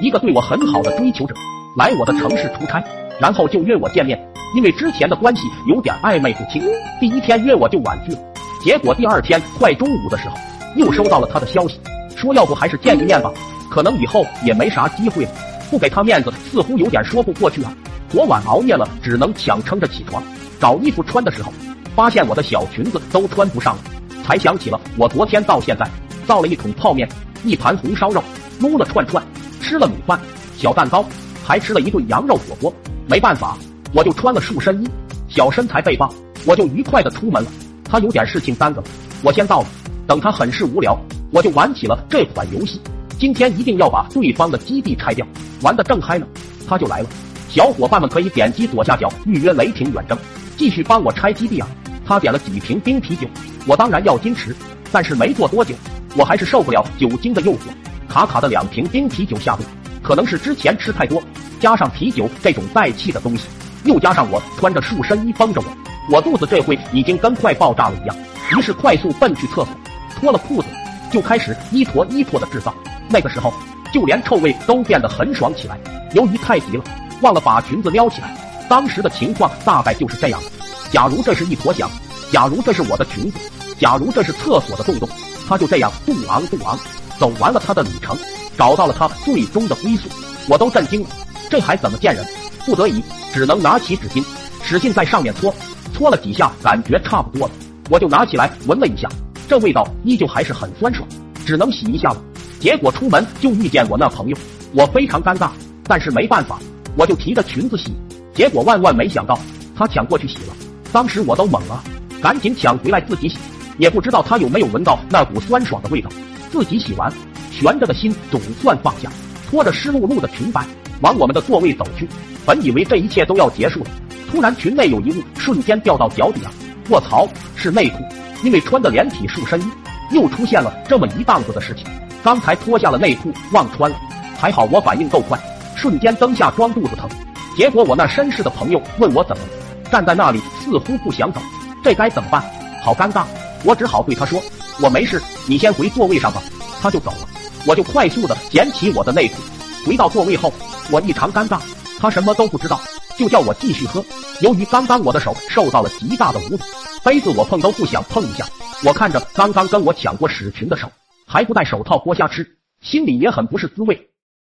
一个对我很好的追求者来我的城市出差，然后就约我见面。因为之前的关系有点暧昧不清，第一天约我就婉拒了。结果第二天快中午的时候，又收到了他的消息，说要不还是见一面吧，可能以后也没啥机会了。不给他面子，似乎有点说不过去啊。昨晚熬夜了，只能强撑着起床找衣服穿的时候，发现我的小裙子都穿不上了，才想起了我昨天到现在造了一桶泡面，一盘红烧肉，撸了串串，吃了米饭、小蛋糕，还吃了一顿羊肉火锅。没办法。我就穿了束身衣，小身材背棒，我就愉快的出门了。他有点事情耽搁了，我先到了。等他很是无聊，我就玩起了这款游戏。今天一定要把对方的基地拆掉，玩的正嗨呢，他就来了。小伙伴们可以点击左下角预约雷霆远征，继续帮我拆基地啊！他点了几瓶冰啤酒，我当然要矜持，但是没过多久，我还是受不了酒精的诱惑，卡卡的两瓶冰啤酒下肚，可能是之前吃太多，加上啤酒这种带气的东西。又加上我穿着束身衣绷着我，我肚子这会已经跟快爆炸了一样。于是快速奔去厕所，脱了裤子就开始一坨一坨的制造。那个时候就连臭味都变得很爽起来。由于太急了，忘了把裙子撩起来。当时的情况大概就是这样：假如这是一坨翔，假如这是我的裙子，假如这是厕所的洞洞，它就这样不昂不昂走完了他的旅程，找到了他最终的归宿。我都震惊了，这还怎么见人？不得已，只能拿起纸巾，使劲在上面搓，搓了几下，感觉差不多了，我就拿起来闻了一下，这味道依旧还是很酸爽，只能洗一下了。结果出门就遇见我那朋友，我非常尴尬，但是没办法，我就提着裙子洗。结果万万没想到，他抢过去洗了，当时我都懵了，赶紧抢回来自己洗，也不知道他有没有闻到那股酸爽的味道。自己洗完，悬着的心总算放下，拖着湿漉漉的裙摆往我们的座位走去。本以为这一切都要结束了，突然裙内有一物瞬间掉到脚底啊！卧槽，是内裤！因为穿的连体束身衣，又出现了这么一档子的事情。刚才脱下了内裤忘穿了，还好我反应够快，瞬间蹬下装肚子疼。结果我那绅士的朋友问我怎么了，站在那里似乎不想走，这该怎么办？好尴尬！我只好对他说：“我没事，你先回座位上吧。”他就走了，我就快速的捡起我的内裤，回到座位后，我异常尴尬。他什么都不知道，就叫我继续喝。由于刚刚我的手受到了极大的侮辱，杯子我碰都不想碰一下。我看着刚刚跟我抢过屎群的手，还不戴手套剥虾吃，心里也很不是滋味。